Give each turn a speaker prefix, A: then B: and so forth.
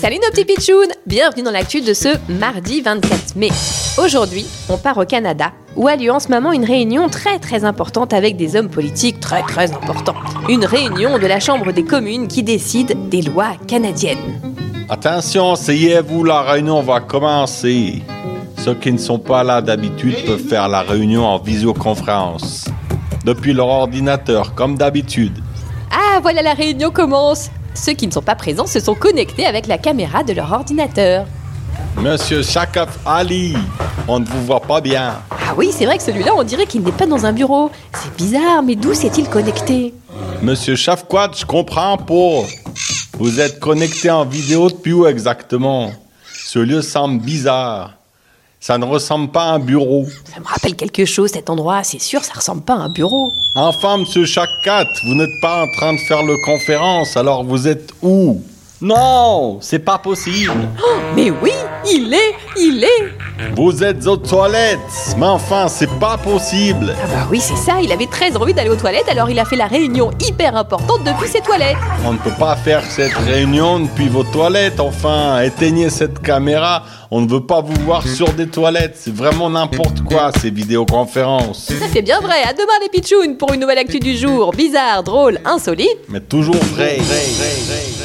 A: Salut nos petits pitchouns Bienvenue dans l'actu de ce mardi 24 mai. Aujourd'hui, on part au Canada, où a lieu en ce moment une réunion très très importante avec des hommes politiques très très importants. Une réunion de la Chambre des communes qui décide des lois canadiennes.
B: Attention, asseyez-vous, la réunion va commencer. Ceux qui ne sont pas là d'habitude peuvent faire la réunion en visioconférence. Depuis leur ordinateur, comme d'habitude.
A: Ah, voilà la réunion commence Ceux qui ne sont pas présents se sont connectés avec la caméra de leur ordinateur.
B: Monsieur Shakaf Ali, on ne vous voit pas bien.
A: Ah oui, c'est vrai que celui-là, on dirait qu'il n'est pas dans un bureau. C'est bizarre, mais d'où s'est-il connecté?
B: Monsieur Shafquat, je comprends pas. Vous êtes connecté en vidéo depuis où exactement? Ce lieu semble bizarre. Ça ne ressemble pas à un bureau.
A: Ça me rappelle quelque chose cet endroit, c'est sûr, ça ressemble pas à un bureau.
B: Enfin, monsieur Shakkat, vous n'êtes pas en train de faire le conférence, alors vous êtes où?
C: Non, c'est pas possible.
A: Mais oui, il est, il est
B: Vous êtes aux toilettes Mais enfin, c'est pas possible
A: Ah bah oui, c'est ça, il avait très envie d'aller aux toilettes, alors il a fait la réunion hyper importante depuis ses toilettes.
B: On ne peut pas faire cette réunion depuis vos toilettes, enfin, éteignez cette caméra, on ne veut pas vous voir sur des toilettes, c'est vraiment n'importe quoi ces vidéoconférences.
A: Ça c'est bien vrai, à demain les pitchouns pour une nouvelle actu du jour, bizarre, drôle, insolite.
B: Mais toujours vrai. vrai, vrai, vrai, vrai.